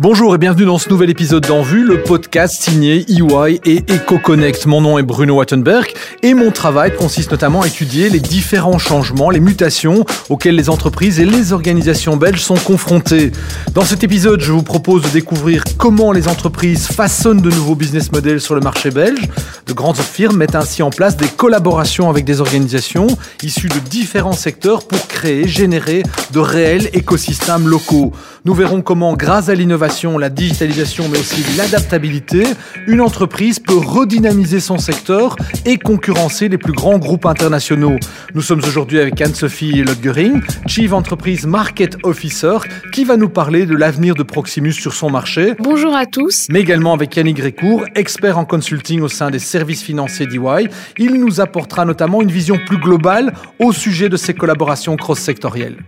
Bonjour et bienvenue dans ce nouvel épisode d'En Vue, le podcast signé EY et EcoConnect. Mon nom est Bruno Wattenberg et mon travail consiste notamment à étudier les différents changements, les mutations auxquelles les entreprises et les organisations belges sont confrontées. Dans cet épisode, je vous propose de découvrir comment les entreprises façonnent de nouveaux business models sur le marché belge. De grandes firmes mettent ainsi en place des collaborations avec des organisations issues de différents secteurs pour créer, générer de réels écosystèmes locaux. Nous verrons comment, grâce à l'innovation, la digitalisation, mais aussi l'adaptabilité, une entreprise peut redynamiser son secteur et concurrencer les plus grands groupes internationaux. Nous sommes aujourd'hui avec Anne-Sophie Lodgering, Chief Entreprise Market Officer, qui va nous parler de l'avenir de Proximus sur son marché. Bonjour à tous. Mais également avec Yannick Grécourt, expert en consulting au sein des services financiers d'EY. Il nous apportera notamment une vision plus globale au sujet de ces collaborations cross-sectorielles.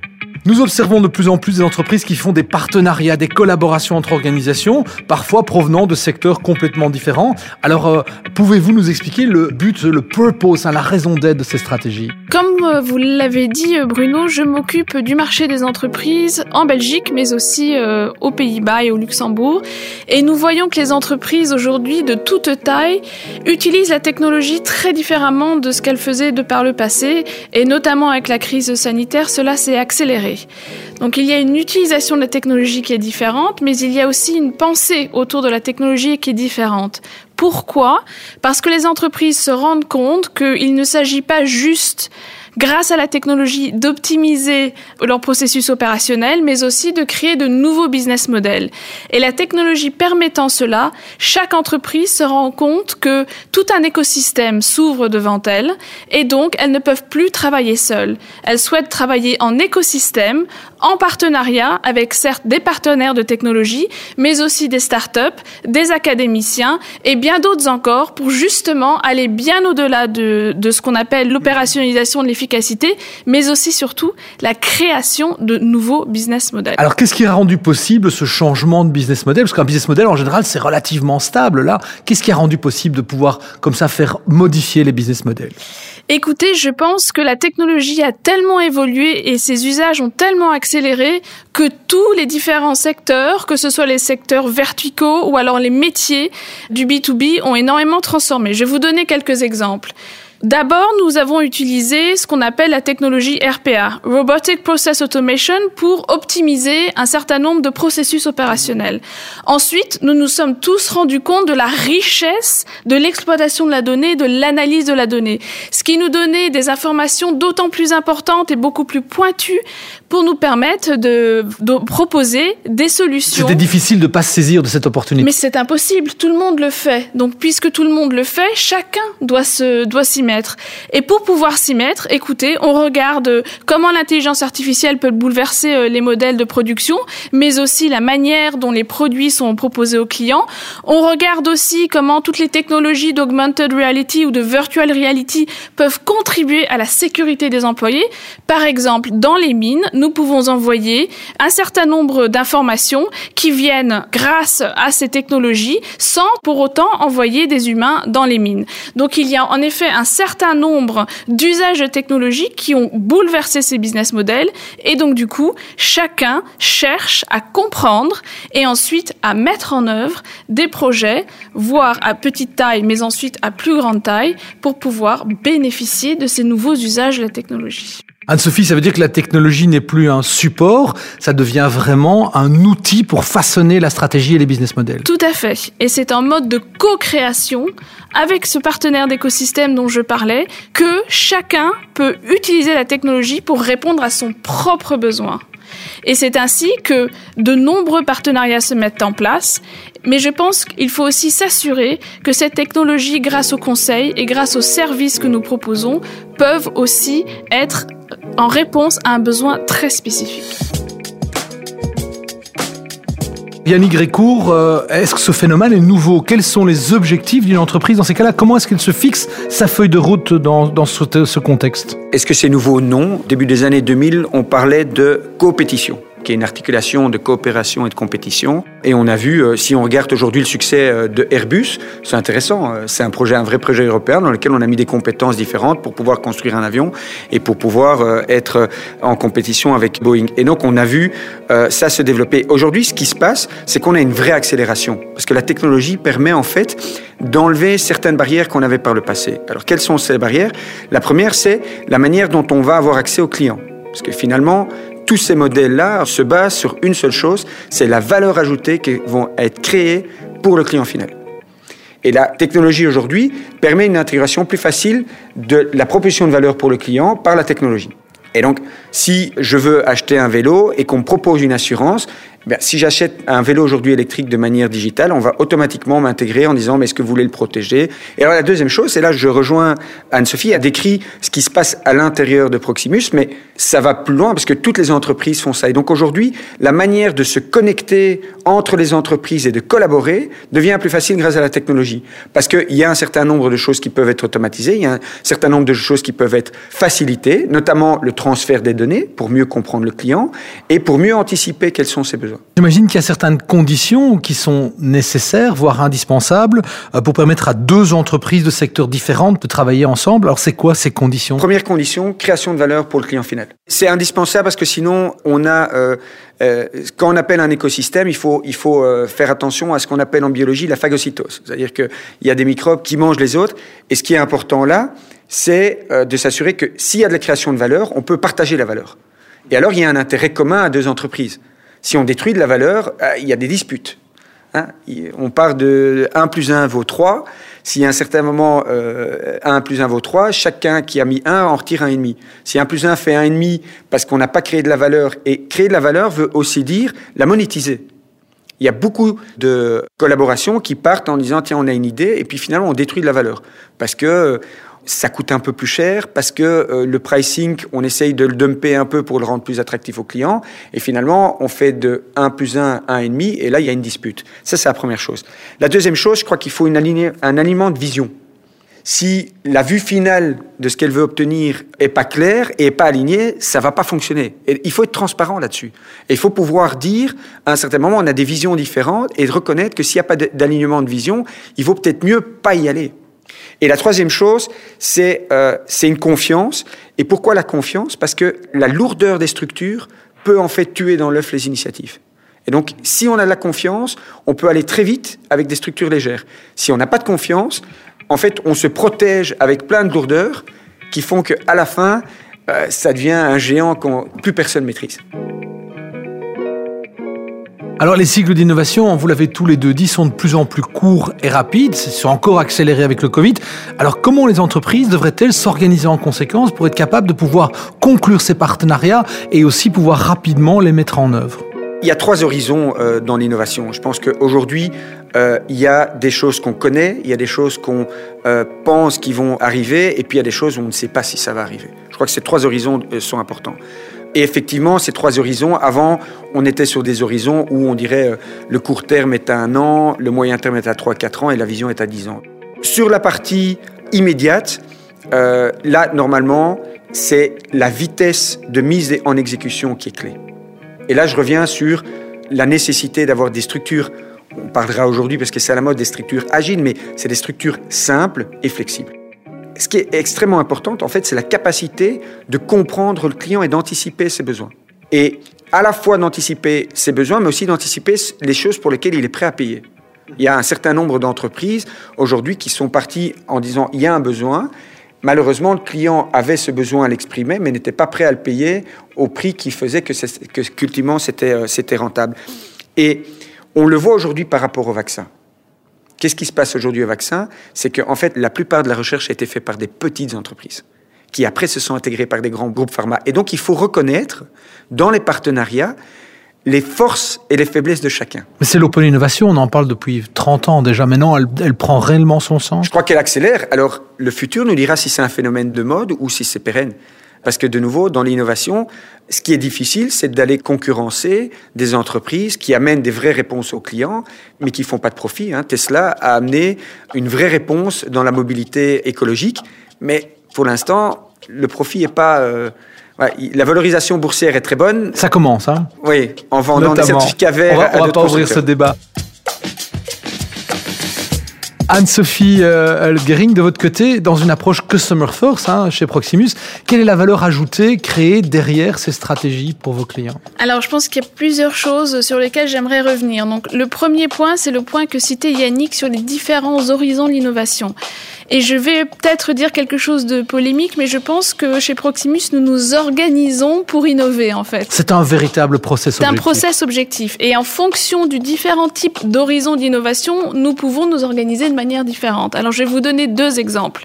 Nous observons de plus en plus des entreprises qui font des partenariats, des collaborations entre organisations, parfois provenant de secteurs complètement différents. Alors, euh, pouvez-vous nous expliquer le but, le purpose, hein, la raison d'être de ces stratégies? Comme euh, vous l'avez dit, euh, Bruno, je m'occupe du marché des entreprises en Belgique, mais aussi aux Pays-Bas et au Luxembourg. Et nous voyons que les entreprises aujourd'hui de toute taille utilisent la technologie très différemment de ce qu'elles faisaient de par le passé. Et notamment avec la crise sanitaire, cela s'est accéléré. Donc il y a une utilisation de la technologie qui est différente, mais il y a aussi une pensée autour de la technologie qui est différente. Pourquoi? Parce que les entreprises se rendent compte qu'il ne s'agit pas juste grâce à la technologie, d'optimiser leur processus opérationnel, mais aussi de créer de nouveaux business models. Et la technologie permettant cela, chaque entreprise se rend compte que tout un écosystème s'ouvre devant elle, et donc elles ne peuvent plus travailler seules. Elles souhaitent travailler en écosystème, en partenariat avec certes des partenaires de technologie, mais aussi des startups, des académiciens et bien d'autres encore pour justement aller bien au-delà de, de ce qu'on appelle l'opérationnalisation de l'efficacité, mais aussi surtout la création de nouveaux business models. Alors qu'est-ce qui a rendu possible ce changement de business model? Parce qu'un business model en général c'est relativement stable. Là, qu'est-ce qui a rendu possible de pouvoir comme ça faire modifier les business models? Écoutez, je pense que la technologie a tellement évolué et ses usages ont tellement accéléré que tous les différents secteurs, que ce soit les secteurs verticaux ou alors les métiers du B2B, ont énormément transformé. Je vais vous donner quelques exemples. D'abord, nous avons utilisé ce qu'on appelle la technologie RPA, Robotic Process Automation, pour optimiser un certain nombre de processus opérationnels. Ensuite, nous nous sommes tous rendus compte de la richesse de l'exploitation de la donnée, de l'analyse de la donnée, ce qui nous donnait des informations d'autant plus importantes et beaucoup plus pointues pour nous permettre de, de proposer des solutions. C'était difficile de pas se saisir de cette opportunité. Mais c'est impossible, tout le monde le fait. Donc, puisque tout le monde le fait, chacun doit se doit s'y Et pour pouvoir s'y mettre, écoutez, on regarde comment l'intelligence artificielle peut bouleverser euh, les modèles de production, mais aussi la manière dont les produits sont proposés aux clients. On regarde aussi comment toutes les technologies d'augmented reality ou de virtual reality peuvent contribuer à la sécurité des employés. Par exemple, dans les mines, nous pouvons envoyer un certain nombre d'informations qui viennent grâce à ces technologies sans pour autant envoyer des humains dans les mines. Donc il y a en effet un certain nombre d'usages de technologie qui ont bouleversé ces business models et donc du coup, chacun cherche à comprendre et ensuite à mettre en œuvre des projets, voire à petite taille, mais ensuite à plus grande taille, pour pouvoir bénéficier de ces nouveaux usages de la technologie. Anne-Sophie, ça veut dire que la technologie n'est plus un support, ça devient vraiment un outil pour façonner la stratégie et les business models. Tout à fait. Et c'est un mode de co-création avec ce partenaire d'écosystème dont je parlais que chacun peut utiliser la technologie pour répondre à son propre besoin. Et c'est ainsi que de nombreux partenariats se mettent en place. Mais je pense qu'il faut aussi s'assurer que cette technologie, grâce aux conseils et grâce aux services que nous proposons, peuvent aussi être en réponse à un besoin très spécifique. Yannick Grécourt, euh, est-ce que ce phénomène est nouveau? Quels sont les objectifs d'une entreprise dans ces cas-là? Comment est-ce qu'elle se fixe sa feuille de route dans, ce contexte? Est-ce que c'est nouveau? Non. Début des années 2000, on parlait de compétition. Qui est une articulation de coopération et de compétition. Et on a vu, euh, si on regarde aujourd'hui le succès euh, de Airbus, c'est intéressant. Euh, c'est un projet, un vrai projet européen dans lequel on a mis des compétences différentes pour pouvoir construire un avion et pour pouvoir être en compétition avec Boeing. Et donc on a vu ça se développer. Aujourd'hui, ce qui se passe, c'est qu'on a une vraie accélération parce que la technologie permet en fait d'enlever certaines barrières qu'on avait par le passé. Alors quelles sont ces barrières? La première, c'est la manière dont on va avoir accès aux clients. Parce que finalement, tous ces modèles-là se basent sur une seule chose, c'est la valeur ajoutée qui vont être créées pour le client final. Et la technologie aujourd'hui permet une intégration plus facile de la proposition de valeur pour le client par la technologie. Et donc, si je veux acheter un vélo et qu'on me propose une assurance, ben, si j'achète un vélo aujourd'hui électrique de manière digitale, on va automatiquement m'intégrer en disant mais est-ce que vous voulez le protéger? Et alors la deuxième chose, c'est là je rejoins Anne-Sophie, a décrit ce qui se passe à l'intérieur de Proximus, mais ça va plus loin parce que toutes les entreprises font ça. Et donc aujourd'hui, la manière de se connecter entre les entreprises et de collaborer devient plus facile grâce à la technologie. Parce qu'il y a un certain nombre de choses qui peuvent être automatisées, il y a un certain nombre de choses qui peuvent être facilitées, notamment le transfert des données pour mieux comprendre le client et pour mieux anticiper quels sont ses besoins. J'imagine qu'il y a certaines conditions qui sont nécessaires, voire indispensables, euh, pour permettre à deux entreprises de secteurs différents de travailler ensemble. Alors c'est quoi ces conditions? Première condition, création de valeur pour le client final. C'est indispensable parce que sinon, on a, euh, euh, quand on appelle un écosystème, il faut, il faut faire attention à ce qu'on appelle en biologie la phagocytose. C'est-à-dire qu'il y a des microbes qui mangent les autres. Et ce qui est important là, c'est de s'assurer que s'il y a de la création de valeur, on peut partager la valeur. Et alors, il y a un intérêt commun à deux entreprises. Si on détruit de la valeur, euh, il y a des disputes. Hein. on part de 1 plus 1 vaut 3. Si à un certain moment, euh, 1 plus 1 vaut 3, chacun qui a mis 1 en retire 1,5. Si 1 plus 1 fait 1,5 parce qu'on n'a pas créé de la valeur, et créer de la valeur veut aussi dire la monétiser. Il y a beaucoup de collaborations qui partent en disant tiens on a une idée et puis finalement on détruit de la valeur parce que ça coûte un peu plus cher parce que euh, le pricing, on essaye de le dumper un peu pour le rendre plus attractif aux clients. Et finalement, on fait de 1 plus 1, 1,5, et là, il y a une dispute. Ça, c'est la première chose. La deuxième chose, je crois qu'il faut un alignement de vision. Si la vue finale de ce qu'elle veut obtenir est pas claire et est pas alignée, ça va pas fonctionner. Il faut être transparent là-dessus. Et il faut pouvoir dire, à un certain moment, on a des visions différentes et reconnaître que s'il n'y a pas d'alignement de vision, il vaut peut-être mieux pas y aller. Et la troisième chose, euh, c'est une confiance. Et pourquoi la confiance? Parce que la lourdeur des structures peut en fait tuer dans l'œuf les initiatives. Et donc, si on a de la confiance, on peut aller très vite avec des structures légères. Si on n'a pas de confiance, en fait, on se protège avec plein de lourdeurs qui font qu'à la fin, euh, ça devient un géant que plus personne maîtrise. Alors les cycles d'innovation, vous l'avez tous les deux dit, sont de plus en plus courts et rapides, sont encore accélérés avec le Covid. Alors comment les entreprises devraient-elles s'organiser en conséquence pour être capables de pouvoir conclure ces partenariats et aussi pouvoir rapidement les mettre en œuvre? Il y a trois horizons euh, dans l'innovation. Je pense qu'aujourd'hui, euh, il y a des choses qu'on connaît, il y a des choses qu'on euh, pense qui vont arriver, et puis il y a des choses où on ne sait pas si ça va arriver. Je crois que ces trois horizons sont importants. Et effectivement, ces trois horizons, avant, on était sur des horizons où on dirait euh, le court terme est à un an, le moyen terme est à 3-4 ans et la vision est à 10 ans. Sur la partie immédiate, euh, là, normalement, c'est la vitesse de mise en exécution qui est clé. Et là, je reviens sur la nécessité d'avoir des structures, on parlera aujourd'hui parce que c'est à la mode des structures agiles, mais c'est des structures simples et flexibles ce qui est extrêmement important, en fait, c'est la capacité de comprendre le client et d'anticiper ses besoins. Et à la fois d'anticiper ses besoins, mais aussi d'anticiper les choses pour lesquelles il est prêt à payer. Il y a un certain nombre d'entreprises aujourd'hui qui sont parties en disant il y a un besoin. Malheureusement, le client avait ce besoin à l'exprimer, mais n'était pas prêt à le payer au prix qui faisait que, qu'ultimement c'était, euh, c'était rentable. Et on le voit aujourd'hui par rapport au vaccin. Qu'est-ce qui se passe aujourd'hui au vaccin? C'est qu'en fait, la plupart de la recherche a été faite par des petites entreprises qui après se sont intégrées par des grands groupes pharma. Et donc, il faut reconnaître dans les partenariats les forces et les faiblesses de chacun. Mais c'est l'open innovation, on en parle depuis 30 ans déjà. Maintenant, elle, elle prend réellement son sens? Je crois qu'elle accélère. Alors, le futur nous dira si c'est un phénomène de mode ou si c'est pérenne. Parce que de nouveau, dans l'innovation, ce qui est difficile, c'est d'aller concurrencer des entreprises qui amènent des vraies réponses aux clients, mais qui font pas de profit. Hein. Tesla a amené une vraie réponse dans la mobilité écologique, mais pour l'instant, le profit n'est pas... Euh, la valorisation boursière est très bonne. Ça commence, hein Oui, en vendant des certificats verts. On va, va pas ouvrir ce débat. Anne-Sophie euh, de votre côté, dans une approche Customer Force hein, chez Proximus, quelle est la valeur ajoutée créée derrière ces stratégies pour vos clients Alors, je pense qu'il y a plusieurs choses sur lesquelles j'aimerais revenir. Donc, le premier point, c'est le point que citait Yannick sur les différents horizons de l'innovation. Et je vais peut-être dire quelque chose de polémique, mais je pense que chez Proximus, nous nous organisons pour innover, en fait. C'est un véritable process objectif. C'est un process objectif. Et en fonction du différent type d'horizon d'innovation, nous pouvons nous organiser de manière différente. Alors, je vais vous donner deux exemples.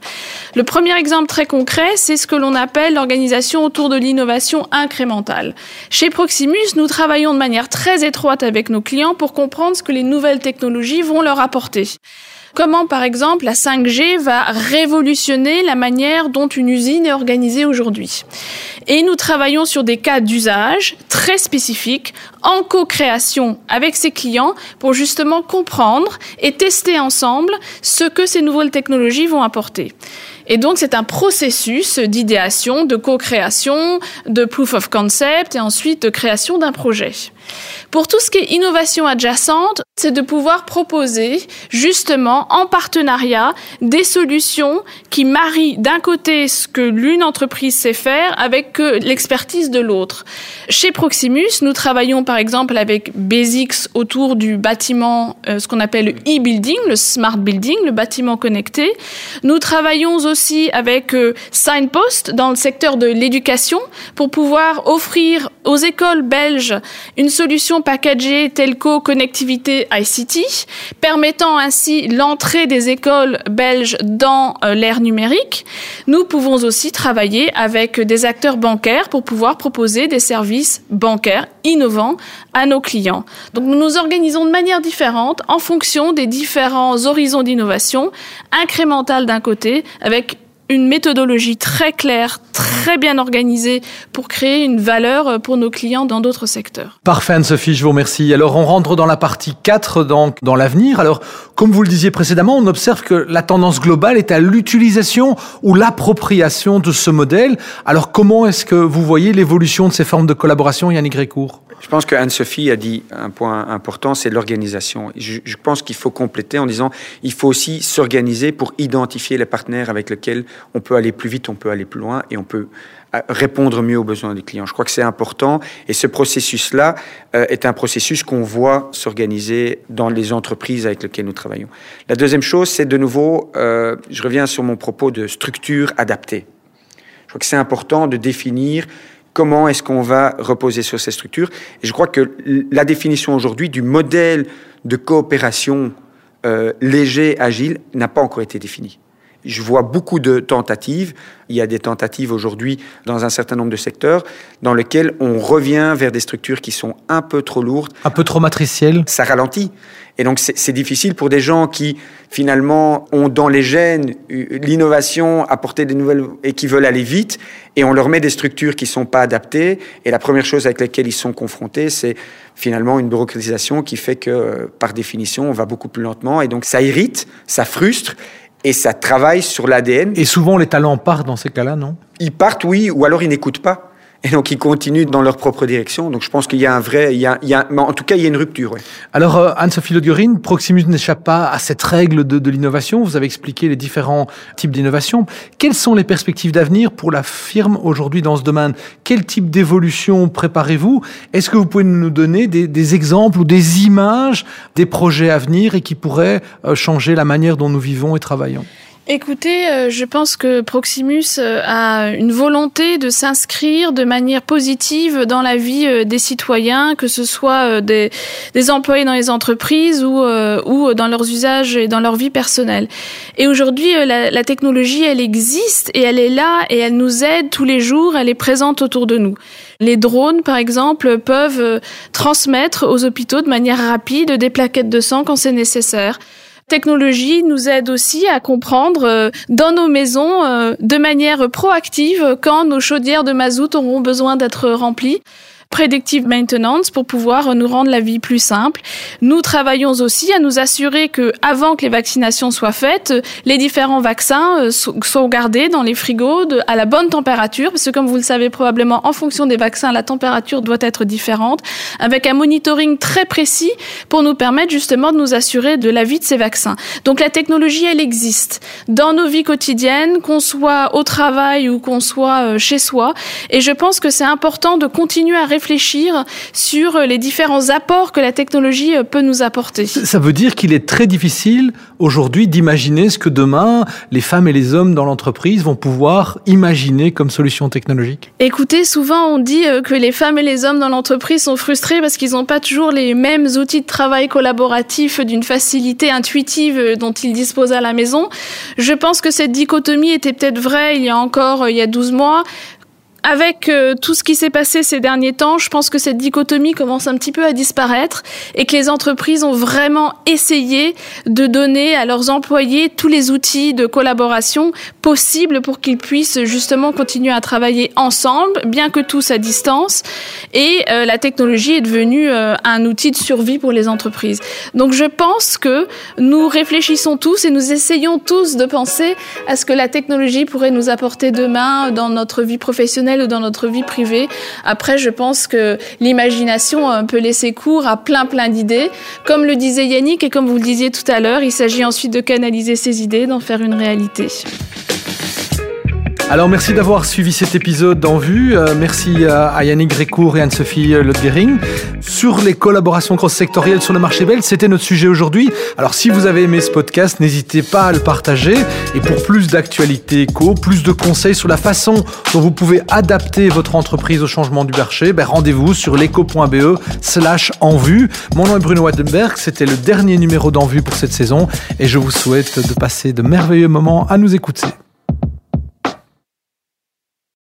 Le premier exemple très concret, c'est ce que l'on appelle l'organisation autour de l'innovation incrémentale. Chez Proximus, nous travaillons de manière très étroite avec nos clients pour comprendre ce que les nouvelles technologies vont leur apporter. Comment, par exemple, la 5G va révolutionner la manière dont une usine est organisée aujourd'hui? Et nous travaillons sur des cas d'usage très spécifiques en co-création avec ses clients pour justement comprendre et tester ensemble ce que ces nouvelles technologies vont apporter. Et donc, c'est un processus d'idéation, de co-création, de proof of concept et ensuite de création d'un projet. Pour tout ce qui est innovation adjacente, c'est de pouvoir proposer justement en partenariat des solutions qui marient d'un côté ce que l'une entreprise sait faire avec l'expertise de l'autre. Chez Proximus, nous travaillons par exemple avec Basics autour du bâtiment, euh, ce qu'on appelle le e-building, le smart building, le bâtiment connecté. Nous travaillons aussi avec euh, Signpost dans le secteur de l'éducation pour pouvoir offrir aux écoles belges une solution packagée telco connectivité ICT, permettant ainsi l'entrée des écoles belges dans euh, l'ère numérique. Nous pouvons aussi travailler avec des acteurs bancaires pour pouvoir proposer des services bancaires innovants à nos clients. Donc nous nous organisons de manière différente en fonction des différents horizons d'innovation, incrémentale d'un côté, avec une méthodologie très claire, très bien organisée pour créer une valeur pour nos clients dans d'autres secteurs. Parfait Anne-Sophie, je vous remercie. Alors on rentre dans la partie 4 donc dans l'avenir. Alors comme vous le disiez précédemment, on observe que la tendance globale est à l'utilisation ou l'appropriation de ce modèle. Alors comment est-ce que vous voyez l'évolution de ces formes de collaboration Yannick Récourt je pense que Anne-Sophie a dit un point important, c'est l'organisation. Je, pense qu'il faut compléter en disant il faut aussi s'organiser pour identifier les partenaires avec lesquels on peut aller plus vite, on peut aller plus loin et on peut euh, répondre mieux aux besoins des clients. Je crois que c'est important et ce processus-là euh, est un processus qu'on voit s'organiser dans les entreprises avec lesquelles nous travaillons. La deuxième chose, c'est de nouveau, euh, je reviens sur mon propos de structure adaptée. Je crois que c'est important de définir comment est-ce qu'on va reposer sur ces structures. Je crois que la définition aujourd'hui du modèle de coopération euh, léger, agile, n'a pas encore été définie. Je vois beaucoup de tentatives. Il y a des tentatives aujourd'hui dans un certain nombre de secteurs dans lesquels on revient vers des structures qui sont un peu trop lourdes. Un peu trop matricielles. Ça ralentit. Et donc c'est difficile pour des gens qui finalement ont dans les gènes l'innovation, apporter des nouvelles et qui veulent aller vite, et on leur met des structures qui sont pas adaptées. Et la première chose avec laquelle ils sont confrontés, c'est finalement une bureaucratisation qui fait que par définition on va beaucoup plus lentement, et donc ça irrite, ça frustre, et ça travaille sur l'ADN. Et souvent les talents partent dans ces cas-là, non? Ils partent, oui, ou alors ils n'écoutent pas. Et donc, ils continuent dans leur propre direction. Donc, je pense qu'il y a un vrai, il y a, il y a, en tout cas, il y a une rupture. Oui. Alors, euh, Anne-Sophie Lodurine, Proximus n'échappe pas à cette règle de, de l'innovation. Vous avez expliqué les différents types d'innovation. Quelles sont les perspectives d'avenir pour la firme aujourd'hui dans ce domaine? Quel type d'évolution préparez-vous? Est-ce que vous pouvez nous donner des, des, exemples ou des images des projets à venir et qui pourraient euh, changer la manière dont nous vivons et travaillons? Écoutez, euh, je pense que Proximus euh, a une volonté de s'inscrire de manière positive dans la vie euh, des citoyens, que ce soit des, des employés dans les entreprises ou, ou dans leurs usages et dans leur vie personnelle. Et aujourd'hui, la, la technologie, elle existe et elle est là et elle nous aide tous les jours, elle est présente autour de nous. Les drones, par exemple, peuvent transmettre aux hôpitaux de manière rapide des plaquettes de sang quand c'est nécessaire technologie nous aide aussi à comprendre euh, dans nos maisons euh, de manière proactive quand nos chaudières de mazout auront besoin d'être remplies. Predictive maintenance pour pouvoir nous rendre la vie plus simple. Nous travaillons aussi à nous assurer que avant que les vaccinations soient faites, les différents vaccins euh, sont gardés dans les frigos à la bonne température parce que comme vous le savez probablement en fonction des vaccins, la température doit être différente avec un monitoring très précis pour nous permettre justement de nous assurer de la vie de ces vaccins. Donc la technologie elle existe dans nos vies quotidiennes, qu'on soit au travail ou qu'on soit euh, chez soi et je pense que c'est important de continuer à réfléchir sur les différents apports que la technologie euh, peut nous apporter. Ça veut dire qu'il est très difficile aujourd'hui d'imaginer ce que demain les femmes et les hommes dans l'entreprise vont pouvoir imaginer comme solution technologique? Écoutez, souvent on dit euh, que les femmes et les hommes dans l'entreprise sont frustrés parce qu'ils n'ont pas toujours les mêmes outils de travail collaboratif d'une facilité intuitive euh, dont ils disposent à la maison. Je pense que cette dichotomie était peut-être vraie il y a encore il y a 12 mois avec euh, tout ce qui s'est passé ces derniers temps, je pense que cette dichotomie commence un petit peu à disparaître et que les entreprises ont vraiment essayé de donner à leurs employés tous les outils de collaboration possibles pour qu'ils puissent justement continuer à travailler ensemble, bien que tous à distance. Et euh, la technologie est devenue euh, un outil de survie pour les entreprises. Donc je pense que nous réfléchissons tous et nous essayons tous de penser à ce que la technologie pourrait nous apporter demain dans notre vie ou dans notre vie privée. Après, je pense que l'imagination peut laisser cours à plein plein d'idées. Comme le disait Yannick et comme vous le disiez tout à l'heure, il s'agit ensuite de canaliser ces idées, d'en faire une réalité. Alors merci d'avoir suivi cet épisode en vue. Euh, merci à, Yannick Grécourt et Anne-Sophie Lodgering. Sur les collaborations cross-sectorielles sur le marché belge, c'était notre sujet aujourd'hui. Alors si vous avez aimé ce podcast, n'hésitez pas à le partager. Et pour plus d'actualités éco, plus de conseils sur la façon dont vous pouvez adapter votre entreprise au changement du marché, ben rendez-vous sur l'éco.be slash en vue. Mon nom est Bruno Wattenberg, c'était le dernier numéro d'en vue pour cette saison et je vous souhaite de passer de merveilleux moments à nous écouter.